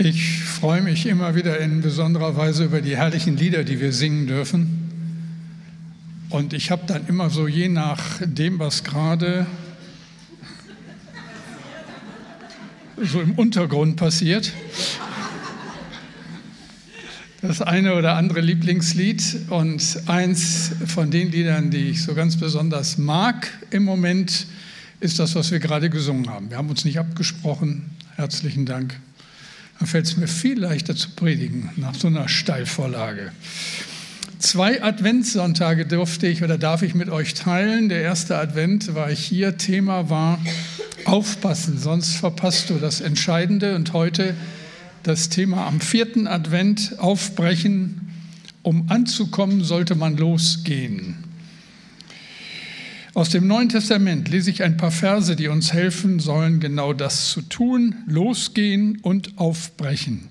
Ich freue mich immer wieder in besonderer Weise über die herrlichen Lieder, die wir singen dürfen. Und ich habe dann immer so, je nach dem, was gerade so im Untergrund passiert, das eine oder andere Lieblingslied. Und eins von den Liedern, die ich so ganz besonders mag im Moment, ist das, was wir gerade gesungen haben. Wir haben uns nicht abgesprochen. Herzlichen Dank. Dann fällt es mir viel leichter zu predigen nach so einer Steilvorlage. Zwei Adventssonntage durfte ich oder darf ich mit euch teilen. Der erste Advent war ich hier. Thema war Aufpassen, sonst verpasst du das Entscheidende. Und heute das Thema am vierten Advent Aufbrechen. Um anzukommen, sollte man losgehen. Aus dem Neuen Testament lese ich ein paar Verse, die uns helfen sollen, genau das zu tun, losgehen und aufbrechen.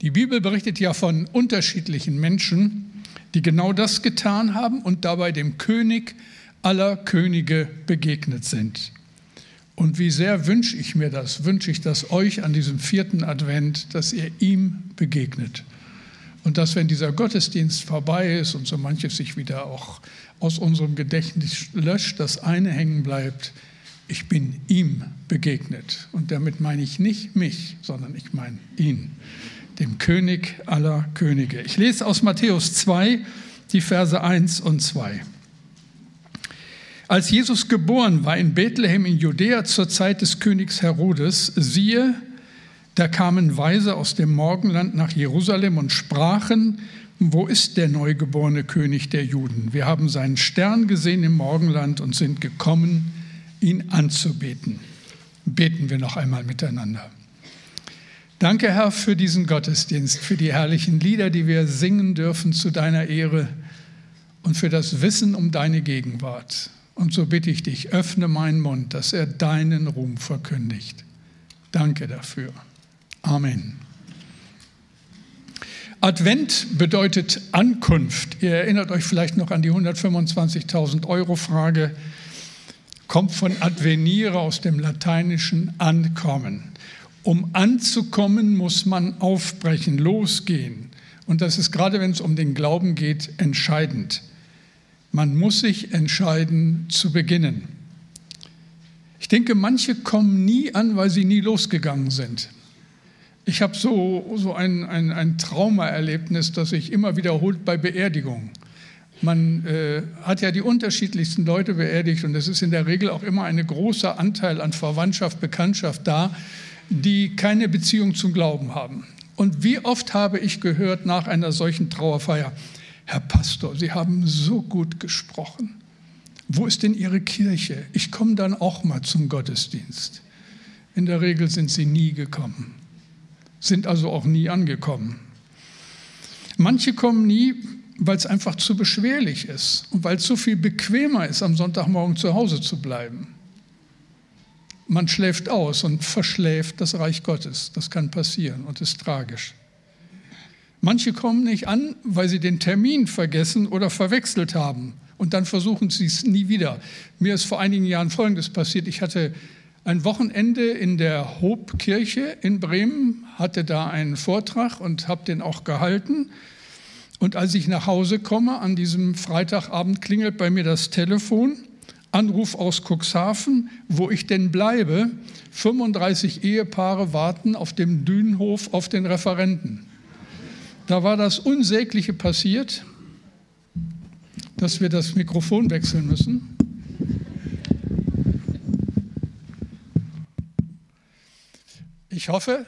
Die Bibel berichtet ja von unterschiedlichen Menschen, die genau das getan haben und dabei dem König aller Könige begegnet sind. Und wie sehr wünsche ich mir das, wünsche ich das euch an diesem vierten Advent, dass ihr ihm begegnet. Und dass, wenn dieser Gottesdienst vorbei ist und so manches sich wieder auch aus unserem Gedächtnis löscht, das eine hängen bleibt, ich bin ihm begegnet. Und damit meine ich nicht mich, sondern ich meine ihn, dem König aller Könige. Ich lese aus Matthäus 2 die Verse 1 und 2. Als Jesus geboren war in Bethlehem in Judäa zur Zeit des Königs Herodes, siehe, da kamen Weise aus dem Morgenland nach Jerusalem und sprachen, wo ist der neugeborene König der Juden? Wir haben seinen Stern gesehen im Morgenland und sind gekommen, ihn anzubeten. Beten wir noch einmal miteinander. Danke, Herr, für diesen Gottesdienst, für die herrlichen Lieder, die wir singen dürfen zu deiner Ehre und für das Wissen um deine Gegenwart. Und so bitte ich dich, öffne meinen Mund, dass er deinen Ruhm verkündigt. Danke dafür. Amen. Advent bedeutet Ankunft. Ihr erinnert euch vielleicht noch an die 125.000 Euro Frage. Kommt von advenire aus dem lateinischen ankommen. Um anzukommen, muss man aufbrechen, losgehen. Und das ist gerade, wenn es um den Glauben geht, entscheidend. Man muss sich entscheiden zu beginnen. Ich denke, manche kommen nie an, weil sie nie losgegangen sind. Ich habe so, so ein, ein, ein Traumaerlebnis, das sich immer wiederholt bei Beerdigungen. Man äh, hat ja die unterschiedlichsten Leute beerdigt und es ist in der Regel auch immer ein großer Anteil an Verwandtschaft, Bekanntschaft da, die keine Beziehung zum Glauben haben. Und wie oft habe ich gehört nach einer solchen Trauerfeier, Herr Pastor, Sie haben so gut gesprochen. Wo ist denn Ihre Kirche? Ich komme dann auch mal zum Gottesdienst. In der Regel sind sie nie gekommen sind also auch nie angekommen. Manche kommen nie, weil es einfach zu beschwerlich ist und weil es so viel bequemer ist, am Sonntagmorgen zu Hause zu bleiben. Man schläft aus und verschläft das Reich Gottes. Das kann passieren und ist tragisch. Manche kommen nicht an, weil sie den Termin vergessen oder verwechselt haben. Und dann versuchen sie es nie wieder. Mir ist vor einigen Jahren Folgendes passiert. Ich hatte ein Wochenende in der Hobkirche in Bremen, hatte da einen Vortrag und habe den auch gehalten. Und als ich nach Hause komme, an diesem Freitagabend klingelt bei mir das Telefon, Anruf aus Cuxhaven, wo ich denn bleibe. 35 Ehepaare warten auf dem Dünenhof auf den Referenten. Da war das Unsägliche passiert, dass wir das Mikrofon wechseln müssen. Ich hoffe,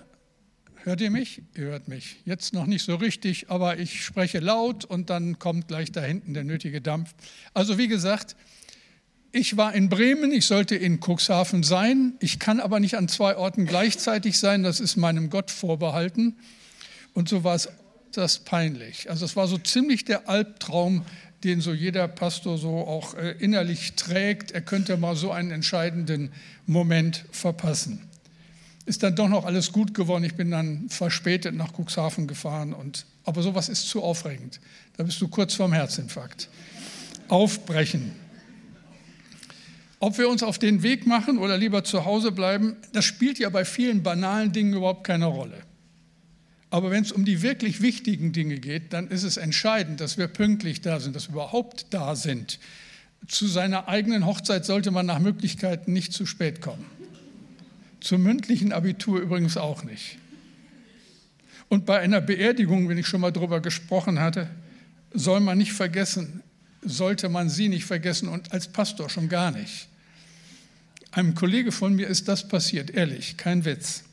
hört ihr mich? Ihr hört mich. Jetzt noch nicht so richtig, aber ich spreche laut und dann kommt gleich da hinten der nötige Dampf. Also wie gesagt, ich war in Bremen, ich sollte in Cuxhaven sein. Ich kann aber nicht an zwei Orten gleichzeitig sein, das ist meinem Gott vorbehalten. Und so war es das peinlich. Also es war so ziemlich der Albtraum, den so jeder Pastor so auch äh, innerlich trägt. Er könnte mal so einen entscheidenden Moment verpassen ist dann doch noch alles gut geworden. Ich bin dann verspätet nach Cuxhaven gefahren. Und, aber sowas ist zu aufregend. Da bist du kurz vorm Herzinfarkt. Aufbrechen. Ob wir uns auf den Weg machen oder lieber zu Hause bleiben, das spielt ja bei vielen banalen Dingen überhaupt keine Rolle. Aber wenn es um die wirklich wichtigen Dinge geht, dann ist es entscheidend, dass wir pünktlich da sind, dass wir überhaupt da sind. Zu seiner eigenen Hochzeit sollte man nach Möglichkeit nicht zu spät kommen. Zum mündlichen Abitur übrigens auch nicht. Und bei einer Beerdigung, wenn ich schon mal darüber gesprochen hatte, soll man nicht vergessen, sollte man sie nicht vergessen und als Pastor schon gar nicht. Einem Kollege von mir ist das passiert, ehrlich, kein Witz.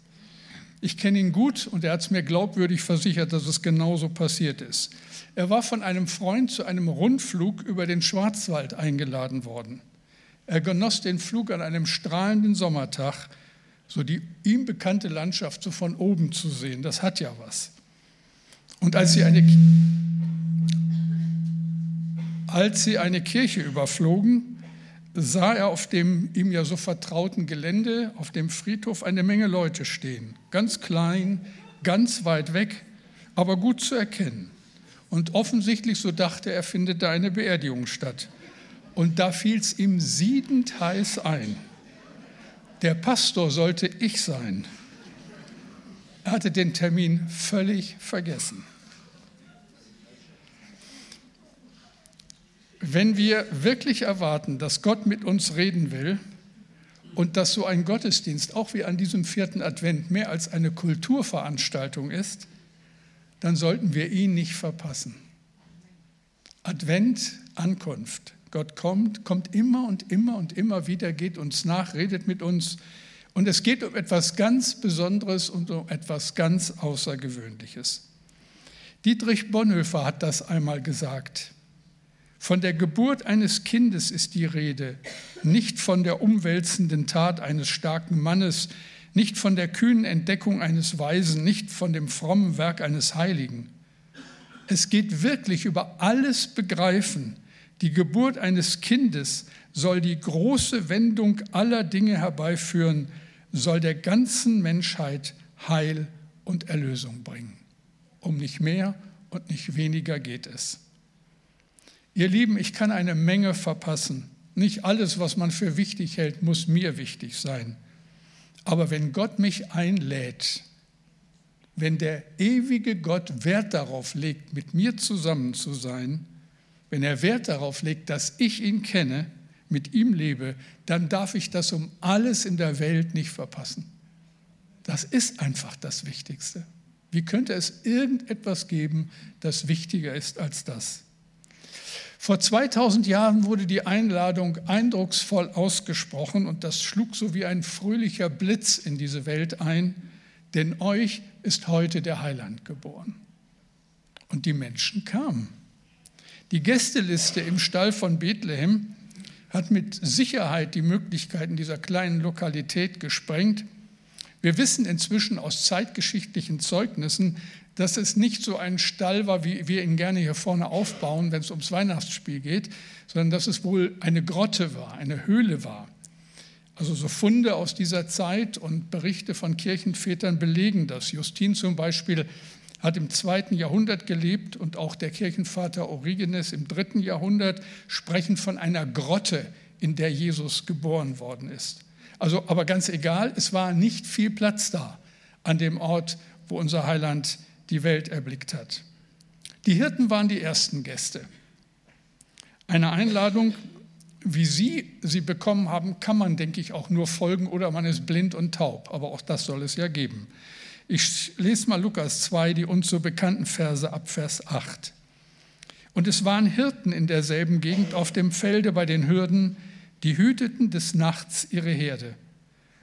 Ich kenne ihn gut und er hat es mir glaubwürdig versichert, dass es genauso passiert ist. Er war von einem Freund zu einem Rundflug über den Schwarzwald eingeladen worden. Er genoss den Flug an einem strahlenden Sommertag, so die ihm bekannte Landschaft so von oben zu sehen. Das hat ja was. Und als sie eine, als sie eine Kirche überflogen, sah er auf dem ihm ja so vertrauten Gelände, auf dem Friedhof, eine Menge Leute stehen. Ganz klein, ganz weit weg, aber gut zu erkennen. Und offensichtlich, so dachte er, findet da eine Beerdigung statt. Und da fiel es ihm siedend heiß ein. Der Pastor sollte ich sein. Er hatte den Termin völlig vergessen. Wenn wir wirklich erwarten, dass Gott mit uns reden will und dass so ein Gottesdienst auch wie an diesem vierten Advent mehr als eine Kulturveranstaltung ist, dann sollten wir ihn nicht verpassen. Advent, Ankunft. Gott kommt, kommt immer und immer und immer wieder, geht uns nach, redet mit uns. Und es geht um etwas ganz Besonderes und um etwas ganz Außergewöhnliches. Dietrich Bonhoeffer hat das einmal gesagt. Von der Geburt eines Kindes ist die Rede, nicht von der umwälzenden Tat eines starken Mannes, nicht von der kühnen Entdeckung eines Weisen, nicht von dem frommen Werk eines Heiligen. Es geht wirklich über alles Begreifen. Die Geburt eines Kindes soll die große Wendung aller Dinge herbeiführen, soll der ganzen Menschheit Heil und Erlösung bringen. Um nicht mehr und nicht weniger geht es. Ihr Lieben, ich kann eine Menge verpassen. Nicht alles, was man für wichtig hält, muss mir wichtig sein. Aber wenn Gott mich einlädt, wenn der ewige Gott Wert darauf legt, mit mir zusammen zu sein, wenn er Wert darauf legt, dass ich ihn kenne, mit ihm lebe, dann darf ich das um alles in der Welt nicht verpassen. Das ist einfach das Wichtigste. Wie könnte es irgendetwas geben, das wichtiger ist als das? Vor 2000 Jahren wurde die Einladung eindrucksvoll ausgesprochen und das schlug so wie ein fröhlicher Blitz in diese Welt ein, denn euch ist heute der Heiland geboren. Und die Menschen kamen. Die Gästeliste im Stall von Bethlehem hat mit Sicherheit die Möglichkeiten dieser kleinen Lokalität gesprengt. Wir wissen inzwischen aus zeitgeschichtlichen Zeugnissen, dass es nicht so ein Stall war, wie wir ihn gerne hier vorne aufbauen, wenn es ums Weihnachtsspiel geht, sondern dass es wohl eine Grotte war, eine Höhle war. Also so Funde aus dieser Zeit und Berichte von Kirchenvätern belegen das. Justin zum Beispiel hat im zweiten Jahrhundert gelebt und auch der Kirchenvater Origenes im dritten Jahrhundert sprechen von einer Grotte, in der Jesus geboren worden ist. Also, aber ganz egal, es war nicht viel Platz da an dem Ort, wo unser Heiland die Welt erblickt hat. Die Hirten waren die ersten Gäste. Eine Einladung, wie Sie sie bekommen haben, kann man, denke ich, auch nur folgen oder man ist blind und taub. Aber auch das soll es ja geben. Ich lese mal Lukas 2, die uns so bekannten Verse ab Vers 8. Und es waren Hirten in derselben Gegend auf dem Felde bei den Hürden, die hüteten des Nachts ihre Herde.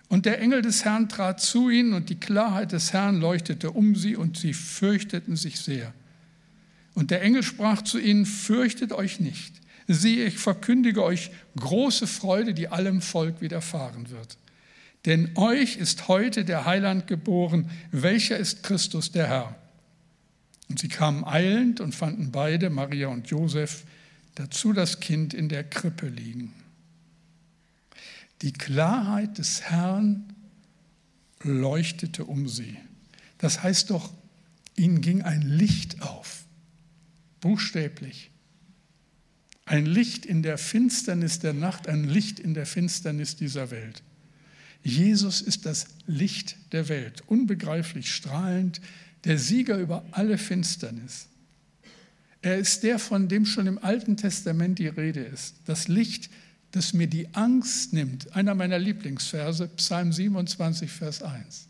Und der Engel des Herrn trat zu ihnen und die Klarheit des Herrn leuchtete um sie und sie fürchteten sich sehr. Und der Engel sprach zu ihnen, fürchtet euch nicht. Siehe, ich verkündige euch große Freude, die allem Volk widerfahren wird. Denn euch ist heute der Heiland geboren, welcher ist Christus der Herr. Und sie kamen eilend und fanden beide, Maria und Josef, dazu das Kind in der Krippe liegen. Die Klarheit des Herrn leuchtete um sie. Das heißt doch, ihnen ging ein Licht auf, buchstäblich. Ein Licht in der Finsternis der Nacht, ein Licht in der Finsternis dieser Welt. Jesus ist das Licht der Welt, unbegreiflich strahlend, der Sieger über alle Finsternis. Er ist der, von dem schon im Alten Testament die Rede ist. Das Licht, das mir die Angst nimmt. Einer meiner Lieblingsverse, Psalm 27, Vers 1.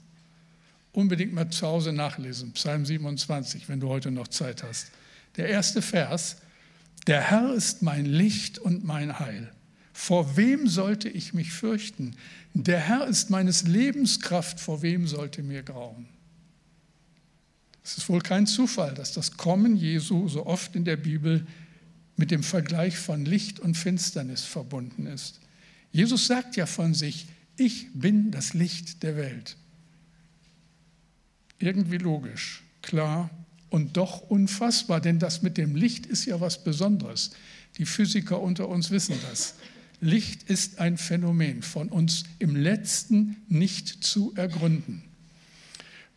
Unbedingt mal zu Hause nachlesen, Psalm 27, wenn du heute noch Zeit hast. Der erste Vers, der Herr ist mein Licht und mein Heil. Vor wem sollte ich mich fürchten? Der Herr ist meines Lebens Kraft, vor wem sollte mir grauen? Es ist wohl kein Zufall, dass das Kommen Jesu so oft in der Bibel mit dem Vergleich von Licht und Finsternis verbunden ist. Jesus sagt ja von sich, ich bin das Licht der Welt. Irgendwie logisch, klar und doch unfassbar, denn das mit dem Licht ist ja was Besonderes. Die Physiker unter uns wissen das. Licht ist ein Phänomen, von uns im letzten nicht zu ergründen.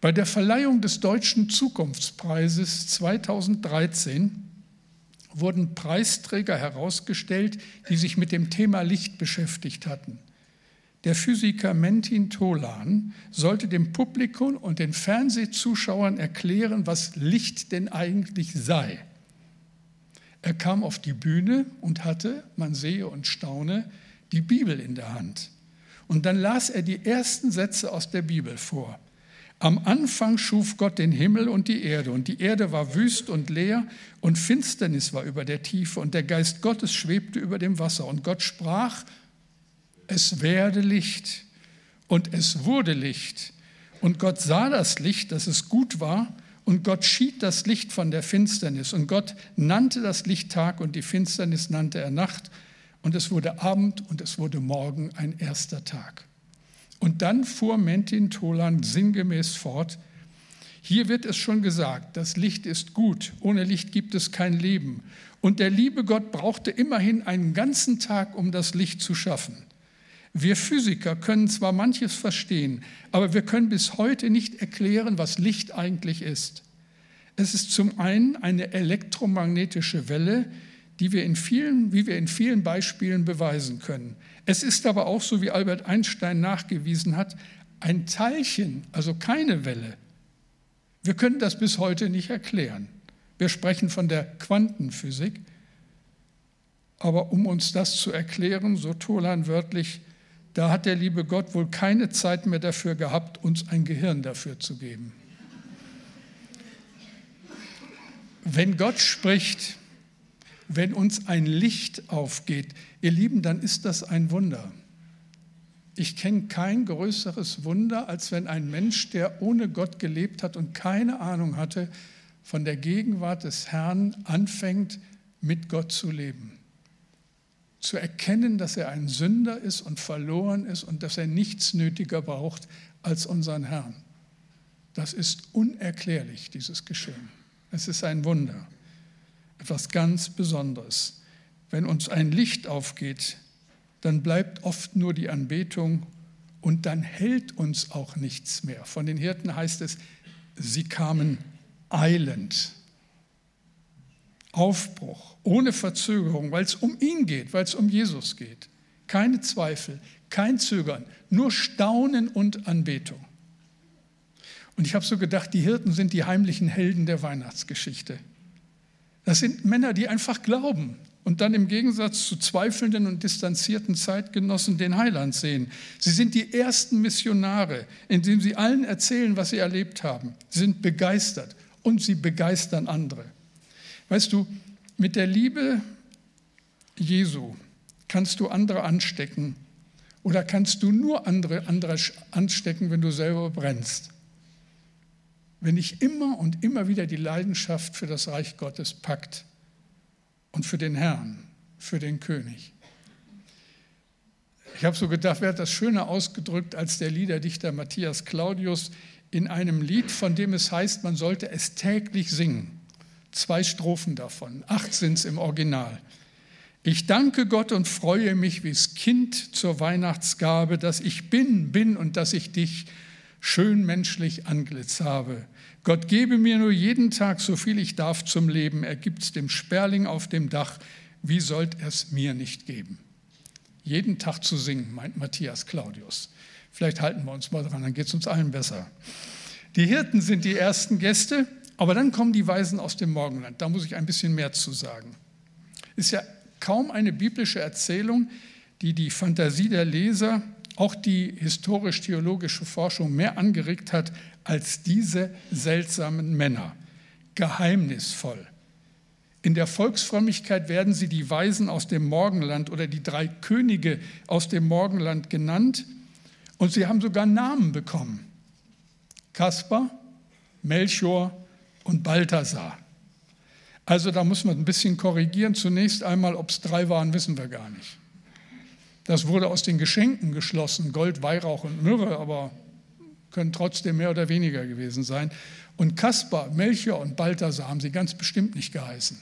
Bei der Verleihung des Deutschen Zukunftspreises 2013 wurden Preisträger herausgestellt, die sich mit dem Thema Licht beschäftigt hatten. Der Physiker Mentin Tolan sollte dem Publikum und den Fernsehzuschauern erklären, was Licht denn eigentlich sei. Er kam auf die Bühne und hatte, man sehe und staune, die Bibel in der Hand. Und dann las er die ersten Sätze aus der Bibel vor. Am Anfang schuf Gott den Himmel und die Erde, und die Erde war wüst und leer, und Finsternis war über der Tiefe, und der Geist Gottes schwebte über dem Wasser. Und Gott sprach, es werde Licht, und es wurde Licht. Und Gott sah das Licht, dass es gut war, und Gott schied das Licht von der Finsternis. Und Gott nannte das Licht Tag, und die Finsternis nannte er Nacht. Und es wurde Abend, und es wurde Morgen ein erster Tag. Und dann fuhr Mentin Tolan sinngemäß fort, hier wird es schon gesagt, das Licht ist gut, ohne Licht gibt es kein Leben. Und der liebe Gott brauchte immerhin einen ganzen Tag, um das Licht zu schaffen. Wir Physiker können zwar manches verstehen, aber wir können bis heute nicht erklären, was Licht eigentlich ist. Es ist zum einen eine elektromagnetische Welle, die wir in vielen, wie wir in vielen Beispielen beweisen können. Es ist aber auch, so wie Albert Einstein nachgewiesen hat, ein Teilchen, also keine Welle. Wir können das bis heute nicht erklären. Wir sprechen von der Quantenphysik. Aber um uns das zu erklären, so Tolan wörtlich, da hat der liebe Gott wohl keine Zeit mehr dafür gehabt, uns ein Gehirn dafür zu geben. Wenn Gott spricht, wenn uns ein Licht aufgeht, ihr Lieben, dann ist das ein Wunder. Ich kenne kein größeres Wunder, als wenn ein Mensch, der ohne Gott gelebt hat und keine Ahnung hatte, von der Gegenwart des Herrn anfängt, mit Gott zu leben. Zu erkennen, dass er ein Sünder ist und verloren ist und dass er nichts nötiger braucht als unseren Herrn. Das ist unerklärlich, dieses Geschehen. Es ist ein Wunder etwas ganz Besonderes. Wenn uns ein Licht aufgeht, dann bleibt oft nur die Anbetung und dann hält uns auch nichts mehr. Von den Hirten heißt es, sie kamen eilend. Aufbruch, ohne Verzögerung, weil es um ihn geht, weil es um Jesus geht. Keine Zweifel, kein Zögern, nur Staunen und Anbetung. Und ich habe so gedacht, die Hirten sind die heimlichen Helden der Weihnachtsgeschichte. Das sind Männer, die einfach glauben und dann im Gegensatz zu zweifelnden und distanzierten Zeitgenossen den Heiland sehen. Sie sind die ersten Missionare, indem sie allen erzählen, was sie erlebt haben. Sie sind begeistert und sie begeistern andere. Weißt du, mit der Liebe Jesu kannst du andere anstecken oder kannst du nur andere, andere anstecken, wenn du selber brennst wenn ich immer und immer wieder die Leidenschaft für das Reich Gottes packt und für den Herrn, für den König. Ich habe so gedacht, wer hat das schöner ausgedrückt als der Liederdichter Matthias Claudius in einem Lied, von dem es heißt, man sollte es täglich singen. Zwei Strophen davon, acht sind es im Original. Ich danke Gott und freue mich wie's Kind zur Weihnachtsgabe, dass ich bin, bin und dass ich dich schön menschlich Antlitz habe. Gott gebe mir nur jeden Tag so viel ich darf zum Leben, er gibt's dem Sperling auf dem Dach, wie sollt es mir nicht geben? Jeden Tag zu singen, meint Matthias Claudius. Vielleicht halten wir uns mal dran, dann geht es uns allen besser. Die Hirten sind die ersten Gäste, aber dann kommen die Weisen aus dem Morgenland. Da muss ich ein bisschen mehr zu sagen. Ist ja kaum eine biblische Erzählung, die die Fantasie der Leser, auch die historisch-theologische Forschung mehr angeregt hat als diese seltsamen Männer. Geheimnisvoll. In der Volksfrömmigkeit werden sie die Weisen aus dem Morgenland oder die drei Könige aus dem Morgenland genannt und sie haben sogar Namen bekommen. Kaspar, Melchior und Balthasar. Also da muss man ein bisschen korrigieren. Zunächst einmal, ob es drei waren, wissen wir gar nicht. Das wurde aus den Geschenken geschlossen, Gold, Weihrauch und Myrrhe, aber können trotzdem mehr oder weniger gewesen sein. Und Kaspar, Melchior und Balthasar haben sie ganz bestimmt nicht geheißen.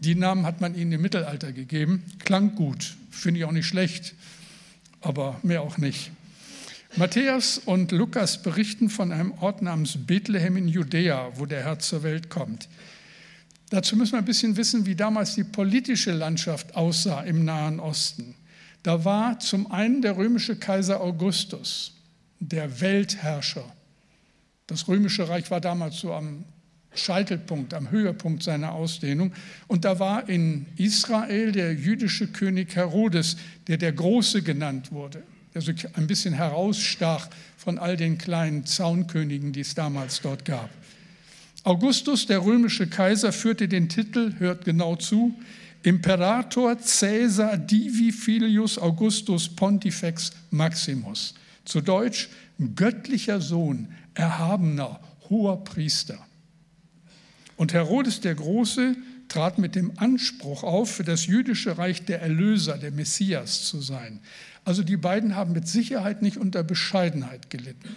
Die Namen hat man ihnen im Mittelalter gegeben. Klang gut, finde ich auch nicht schlecht, aber mehr auch nicht. Matthäus und Lukas berichten von einem Ort namens Bethlehem in Judäa, wo der Herr zur Welt kommt. Dazu müssen wir ein bisschen wissen, wie damals die politische Landschaft aussah im Nahen Osten. Da war zum einen der römische Kaiser Augustus, der Weltherrscher. Das römische Reich war damals so am Scheitelpunkt, am Höhepunkt seiner Ausdehnung. Und da war in Israel der jüdische König Herodes, der der Große genannt wurde der so ein bisschen herausstach von all den kleinen Zaunkönigen, die es damals dort gab. Augustus, der römische Kaiser, führte den Titel, hört genau zu, Imperator Caesar Divi Filius Augustus Pontifex Maximus. Zu Deutsch göttlicher Sohn, erhabener, hoher Priester. Und Herodes der Große trat mit dem Anspruch auf, für das jüdische Reich der Erlöser, der Messias zu sein. Also die beiden haben mit Sicherheit nicht unter Bescheidenheit gelitten,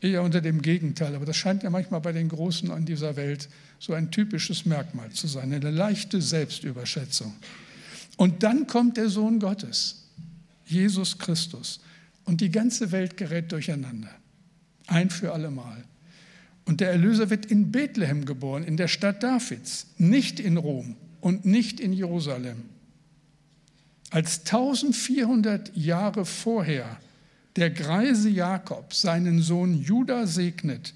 eher unter dem Gegenteil. Aber das scheint ja manchmal bei den Großen an dieser Welt so ein typisches Merkmal zu sein, eine leichte Selbstüberschätzung. Und dann kommt der Sohn Gottes, Jesus Christus, und die ganze Welt gerät durcheinander, ein für allemal. Und der Erlöser wird in Bethlehem geboren, in der Stadt Davids, nicht in Rom und nicht in Jerusalem. Als 1400 Jahre vorher der greise Jakob seinen Sohn Judah segnet,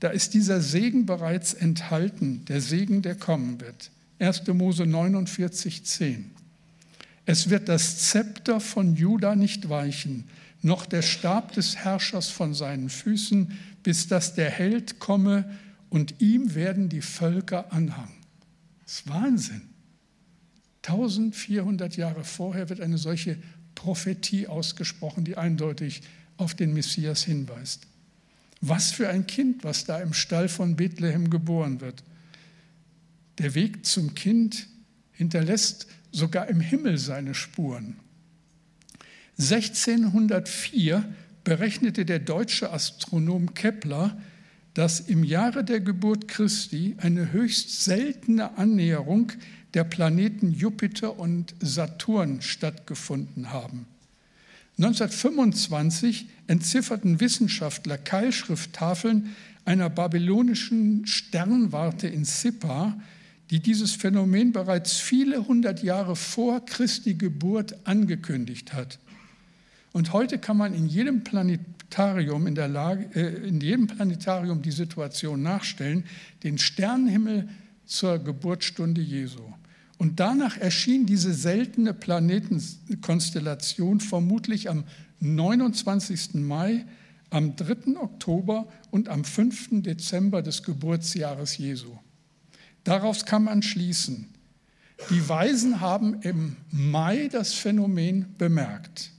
da ist dieser Segen bereits enthalten, der Segen, der kommen wird. 1. Mose 49, 10. Es wird das Zepter von Judah nicht weichen, noch der Stab des Herrschers von seinen Füßen, bis dass der Held komme und ihm werden die Völker anhangen. Das ist Wahnsinn. 1400 Jahre vorher wird eine solche Prophetie ausgesprochen, die eindeutig auf den Messias hinweist. Was für ein Kind, was da im Stall von Bethlehem geboren wird. Der Weg zum Kind hinterlässt sogar im Himmel seine Spuren. 1604 berechnete der deutsche Astronom Kepler, dass im Jahre der Geburt Christi eine höchst seltene Annäherung der Planeten Jupiter und Saturn stattgefunden haben. 1925 entzifferten Wissenschaftler Keilschrifttafeln einer babylonischen Sternwarte in Sippa, die dieses Phänomen bereits viele hundert Jahre vor Christi Geburt angekündigt hat. Und heute kann man in jedem Planetarium in der Lage, äh, in jedem Planetarium die Situation nachstellen, den Sternenhimmel zur Geburtsstunde Jesu. Und danach erschien diese seltene Planetenkonstellation vermutlich am 29. Mai, am 3. Oktober und am 5. Dezember des Geburtsjahres Jesu. Daraus kann man schließen, die Weisen haben im Mai das Phänomen bemerkt,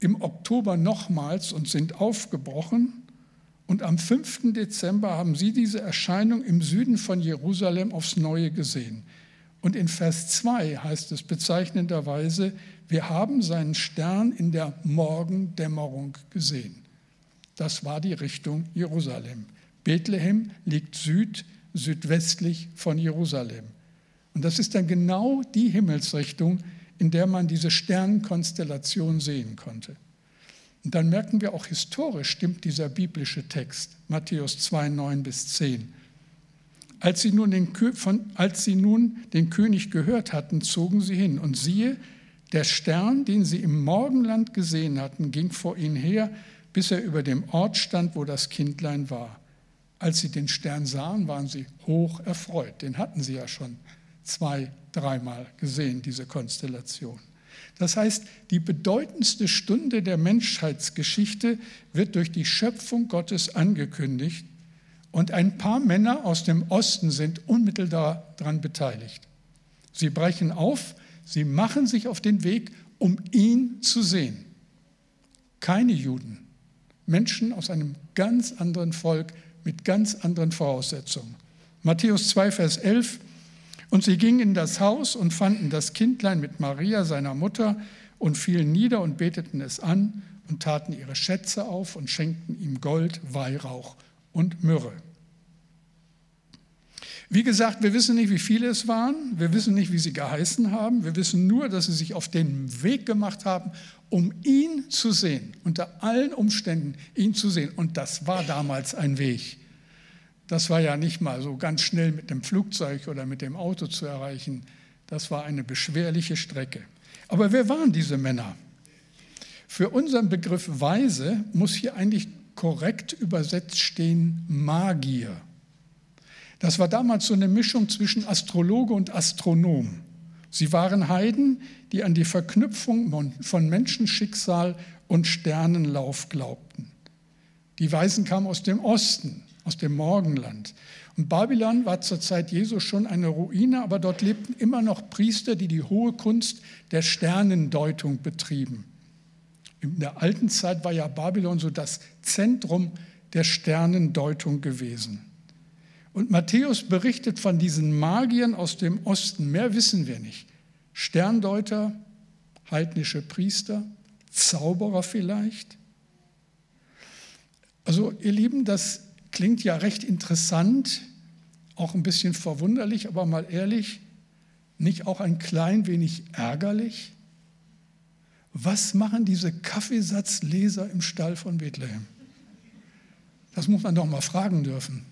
im Oktober nochmals und sind aufgebrochen und am 5. Dezember haben sie diese Erscheinung im Süden von Jerusalem aufs Neue gesehen. Und in Vers 2 heißt es bezeichnenderweise, wir haben seinen Stern in der Morgendämmerung gesehen. Das war die Richtung Jerusalem. Bethlehem liegt süd, südwestlich von Jerusalem. Und das ist dann genau die Himmelsrichtung, in der man diese Sternenkonstellation sehen konnte. Und dann merken wir auch historisch stimmt dieser biblische Text, Matthäus 2, 9 bis 10. Als sie, nun den, von, als sie nun den König gehört hatten, zogen sie hin. Und siehe, der Stern, den sie im Morgenland gesehen hatten, ging vor ihnen her, bis er über dem Ort stand, wo das Kindlein war. Als sie den Stern sahen, waren sie hoch erfreut. Den hatten sie ja schon zwei, dreimal gesehen, diese Konstellation. Das heißt, die bedeutendste Stunde der Menschheitsgeschichte wird durch die Schöpfung Gottes angekündigt und ein paar Männer aus dem Osten sind unmittelbar daran beteiligt. Sie brechen auf, sie machen sich auf den Weg, um ihn zu sehen. Keine Juden, Menschen aus einem ganz anderen Volk mit ganz anderen Voraussetzungen. Matthäus 2, Vers 11. Und sie gingen in das Haus und fanden das Kindlein mit Maria, seiner Mutter, und fielen nieder und beteten es an und taten ihre Schätze auf und schenkten ihm Gold, Weihrauch und Myrrhe. Wie gesagt, wir wissen nicht, wie viele es waren, wir wissen nicht, wie sie geheißen haben, wir wissen nur, dass sie sich auf den Weg gemacht haben, um ihn zu sehen, unter allen Umständen ihn zu sehen. Und das war damals ein Weg. Das war ja nicht mal so ganz schnell mit dem Flugzeug oder mit dem Auto zu erreichen. Das war eine beschwerliche Strecke. Aber wer waren diese Männer? Für unseren Begriff Weise muss hier eigentlich korrekt übersetzt stehen Magier. Das war damals so eine Mischung zwischen Astrologe und Astronom. Sie waren Heiden, die an die Verknüpfung von Menschenschicksal und Sternenlauf glaubten. Die Weisen kamen aus dem Osten, aus dem Morgenland. Und Babylon war zur Zeit Jesu schon eine Ruine, aber dort lebten immer noch Priester, die die hohe Kunst der Sternendeutung betrieben. In der alten Zeit war ja Babylon so das Zentrum der Sternendeutung gewesen. Und Matthäus berichtet von diesen Magiern aus dem Osten. Mehr wissen wir nicht. Sterndeuter, heidnische Priester, Zauberer vielleicht. Also ihr Lieben, das klingt ja recht interessant, auch ein bisschen verwunderlich, aber mal ehrlich, nicht auch ein klein wenig ärgerlich? Was machen diese Kaffeesatzleser im Stall von Bethlehem? Das muss man doch mal fragen dürfen.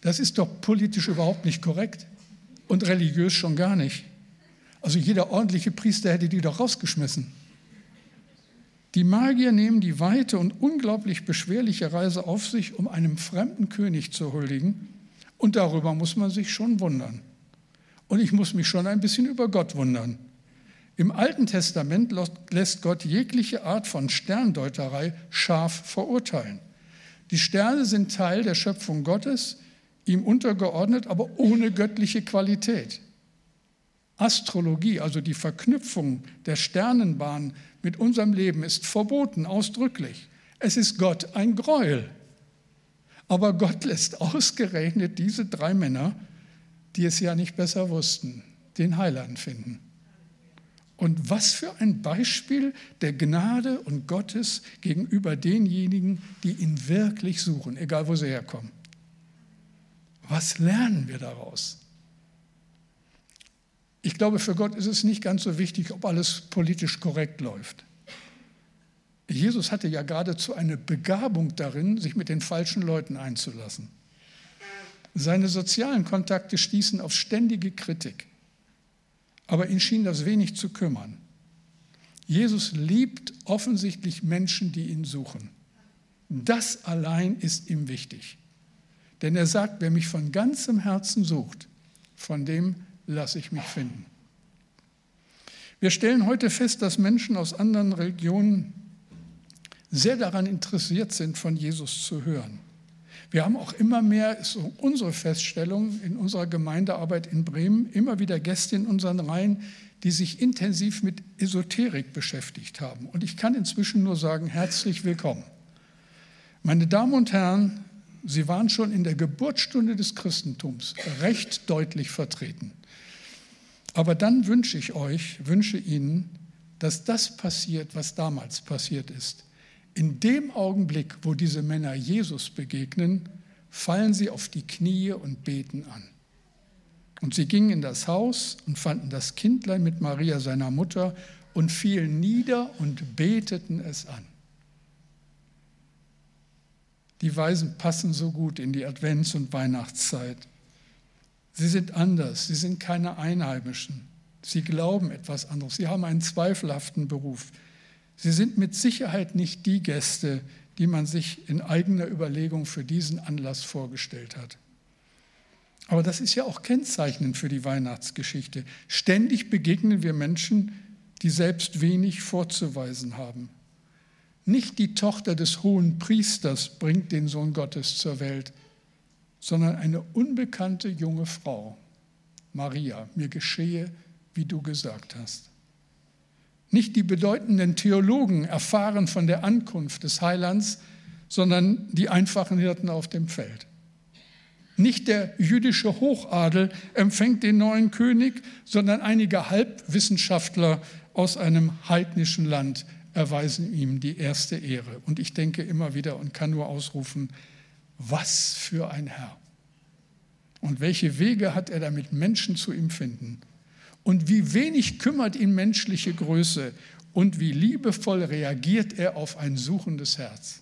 Das ist doch politisch überhaupt nicht korrekt und religiös schon gar nicht. Also jeder ordentliche Priester hätte die doch rausgeschmissen. Die Magier nehmen die weite und unglaublich beschwerliche Reise auf sich, um einem fremden König zu huldigen. Und darüber muss man sich schon wundern. Und ich muss mich schon ein bisschen über Gott wundern. Im Alten Testament lässt Gott jegliche Art von Sterndeuterei scharf verurteilen. Die Sterne sind Teil der Schöpfung Gottes ihm untergeordnet, aber ohne göttliche Qualität. Astrologie, also die Verknüpfung der Sternenbahn mit unserem Leben, ist verboten, ausdrücklich. Es ist Gott ein Gräuel. Aber Gott lässt ausgerechnet diese drei Männer, die es ja nicht besser wussten, den Heiland finden. Und was für ein Beispiel der Gnade und Gottes gegenüber denjenigen, die ihn wirklich suchen, egal wo sie herkommen. Was lernen wir daraus? Ich glaube, für Gott ist es nicht ganz so wichtig, ob alles politisch korrekt läuft. Jesus hatte ja geradezu eine Begabung darin, sich mit den falschen Leuten einzulassen. Seine sozialen Kontakte stießen auf ständige Kritik, aber ihn schien das wenig zu kümmern. Jesus liebt offensichtlich Menschen, die ihn suchen. Das allein ist ihm wichtig. Denn er sagt, wer mich von ganzem Herzen sucht, von dem lasse ich mich finden. Wir stellen heute fest, dass Menschen aus anderen Religionen sehr daran interessiert sind, von Jesus zu hören. Wir haben auch immer mehr, ist unsere Feststellung in unserer Gemeindearbeit in Bremen, immer wieder Gäste in unseren Reihen, die sich intensiv mit Esoterik beschäftigt haben. Und ich kann inzwischen nur sagen, herzlich willkommen. Meine Damen und Herren, Sie waren schon in der Geburtsstunde des Christentums recht deutlich vertreten. Aber dann wünsche ich euch, wünsche Ihnen, dass das passiert, was damals passiert ist. In dem Augenblick, wo diese Männer Jesus begegnen, fallen sie auf die Knie und beten an. Und sie gingen in das Haus und fanden das Kindlein mit Maria, seiner Mutter, und fielen nieder und beteten es an. Die Weisen passen so gut in die Advents- und Weihnachtszeit. Sie sind anders, sie sind keine Einheimischen. Sie glauben etwas anderes, sie haben einen zweifelhaften Beruf. Sie sind mit Sicherheit nicht die Gäste, die man sich in eigener Überlegung für diesen Anlass vorgestellt hat. Aber das ist ja auch kennzeichnend für die Weihnachtsgeschichte. Ständig begegnen wir Menschen, die selbst wenig vorzuweisen haben. Nicht die Tochter des hohen Priesters bringt den Sohn Gottes zur Welt, sondern eine unbekannte junge Frau, Maria, mir geschehe, wie du gesagt hast. Nicht die bedeutenden Theologen erfahren von der Ankunft des Heilands, sondern die einfachen Hirten auf dem Feld. Nicht der jüdische Hochadel empfängt den neuen König, sondern einige Halbwissenschaftler aus einem heidnischen Land erweisen ihm die erste Ehre. Und ich denke immer wieder und kann nur ausrufen, was für ein Herr. Und welche Wege hat er damit, Menschen zu ihm finden? Und wie wenig kümmert ihn menschliche Größe und wie liebevoll reagiert er auf ein suchendes Herz.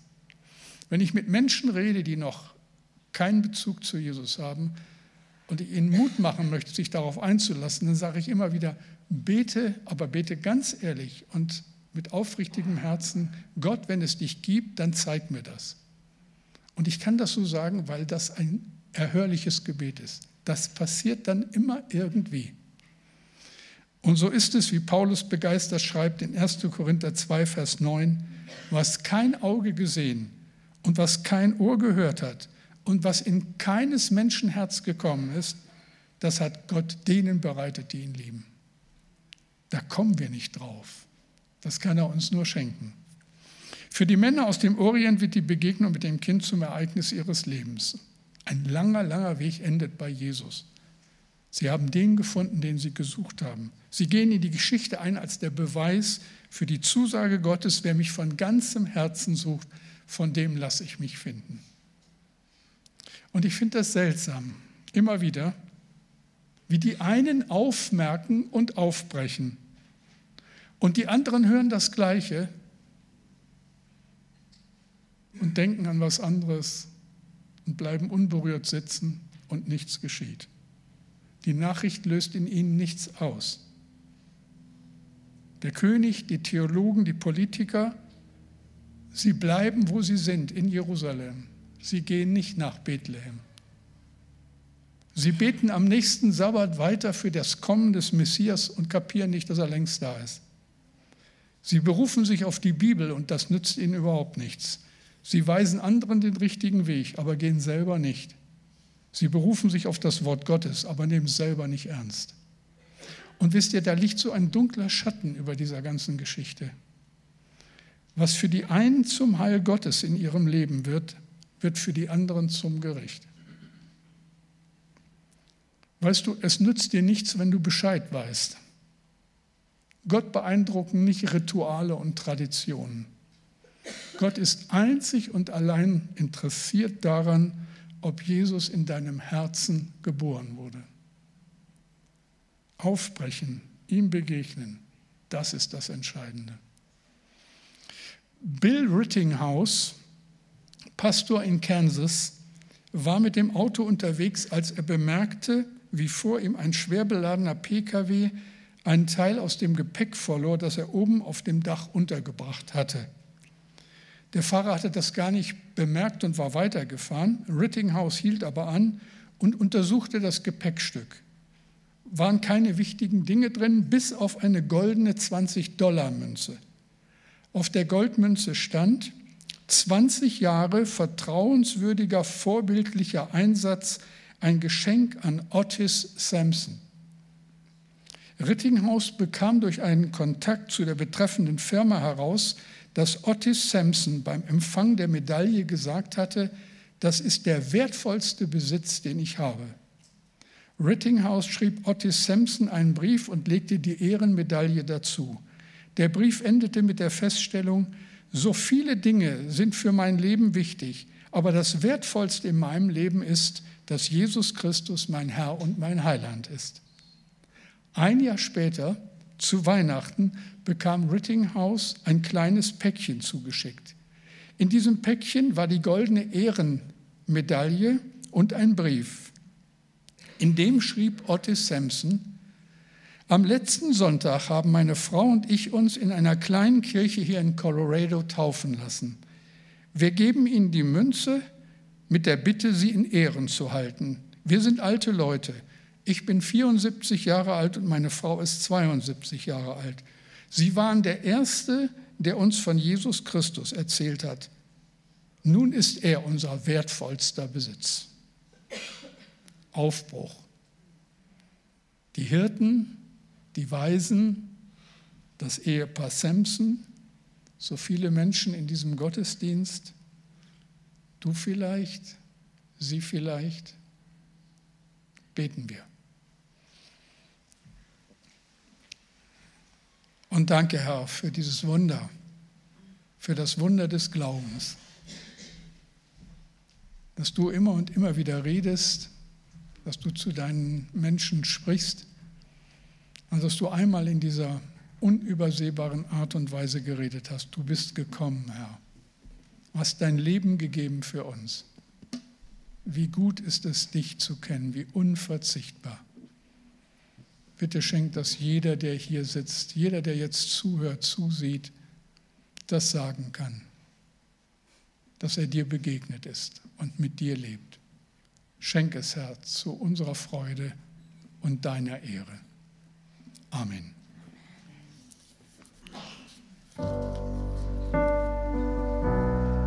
Wenn ich mit Menschen rede, die noch keinen Bezug zu Jesus haben und ich ihnen Mut machen möchte, sich darauf einzulassen, dann sage ich immer wieder, bete, aber bete ganz ehrlich und mit aufrichtigem Herzen, Gott, wenn es dich gibt, dann zeig mir das. Und ich kann das so sagen, weil das ein erhörliches Gebet ist. Das passiert dann immer irgendwie. Und so ist es, wie Paulus begeistert schreibt in 1. Korinther 2, Vers 9, was kein Auge gesehen und was kein Ohr gehört hat und was in keines Menschen Herz gekommen ist, das hat Gott denen bereitet, die ihn lieben. Da kommen wir nicht drauf. Das kann er uns nur schenken. Für die Männer aus dem Orient wird die Begegnung mit dem Kind zum Ereignis ihres Lebens. Ein langer, langer Weg endet bei Jesus. Sie haben den gefunden, den sie gesucht haben. Sie gehen in die Geschichte ein als der Beweis für die Zusage Gottes, wer mich von ganzem Herzen sucht, von dem lasse ich mich finden. Und ich finde das seltsam, immer wieder, wie die einen aufmerken und aufbrechen und die anderen hören das Gleiche und denken an was anderes und bleiben unberührt sitzen und nichts geschieht. Die Nachricht löst in ihnen nichts aus. Der König, die Theologen, die Politiker, sie bleiben, wo sie sind, in Jerusalem. Sie gehen nicht nach Bethlehem. Sie beten am nächsten Sabbat weiter für das Kommen des Messias und kapieren nicht, dass er längst da ist. Sie berufen sich auf die Bibel und das nützt ihnen überhaupt nichts. Sie weisen anderen den richtigen Weg, aber gehen selber nicht. Sie berufen sich auf das Wort Gottes, aber nehmen es selber nicht ernst. Und wisst ihr, da liegt so ein dunkler Schatten über dieser ganzen Geschichte. Was für die einen zum Heil Gottes in ihrem Leben wird, wird für die anderen zum Gericht. Weißt du, es nützt dir nichts, wenn du Bescheid weißt. Gott beeindrucken nicht Rituale und Traditionen. Gott ist einzig und allein interessiert daran, ob Jesus in deinem Herzen geboren wurde. Aufbrechen, ihm begegnen, das ist das Entscheidende. Bill Rittinghouse, Pastor in Kansas, war mit dem Auto unterwegs, als er bemerkte, wie vor ihm ein schwer beladener Pkw einen Teil aus dem Gepäck verlor, das er oben auf dem Dach untergebracht hatte. Der Fahrer hatte das gar nicht bemerkt und war weitergefahren. Rittinghouse hielt aber an und untersuchte das Gepäckstück. Waren keine wichtigen Dinge drin, bis auf eine goldene 20-Dollar-Münze. Auf der Goldmünze stand 20 Jahre vertrauenswürdiger, vorbildlicher Einsatz, ein Geschenk an Otis Sampson. Rittinghaus bekam durch einen Kontakt zu der betreffenden Firma heraus, dass Otis Sampson beim Empfang der Medaille gesagt hatte, das ist der wertvollste Besitz, den ich habe. Rittinghouse schrieb Otis Sampson einen Brief und legte die Ehrenmedaille dazu. Der Brief endete mit der Feststellung, so viele Dinge sind für mein Leben wichtig, aber das Wertvollste in meinem Leben ist, dass Jesus Christus mein Herr und mein Heiland ist. Ein Jahr später, zu Weihnachten, bekam Rittinghouse ein kleines Päckchen zugeschickt. In diesem Päckchen war die goldene Am letzten Sonntag haben meine Frau und ich uns in einer kleinen Kirche hier in Colorado taufen lassen. Wir geben Ihnen die Münze mit der Bitte, sie in Ehren zu halten. Wir sind alte Leute. Ich bin 74 Jahre alt und meine Frau ist 72 Jahre alt. Sie waren der Erste, der uns von Jesus Christus erzählt hat. Nun ist er unser wertvollster Besitz. Aufbruch. Die Hirten, die Weisen, das Ehepaar Sampson, so viele Menschen in diesem Gottesdienst, du vielleicht, sie vielleicht, beten wir. Und danke, Herr, für dieses Wunder, für das Wunder des Glaubens, dass du immer und immer wieder redest, dass du zu deinen Menschen sprichst und dass du einmal in dieser unübersehbaren Art und Weise geredet hast. Du bist gekommen, Herr, hast dein Leben gegeben für uns. Wie gut ist es, dich zu kennen, wie unverzichtbar. Bitte schenk, dass jeder, der hier sitzt, jeder, der jetzt zuhört, zusieht, das sagen kann, dass er dir begegnet ist und mit dir lebt. Schenk es, Herr, zu unserer Freude und deiner Ehre. Amen.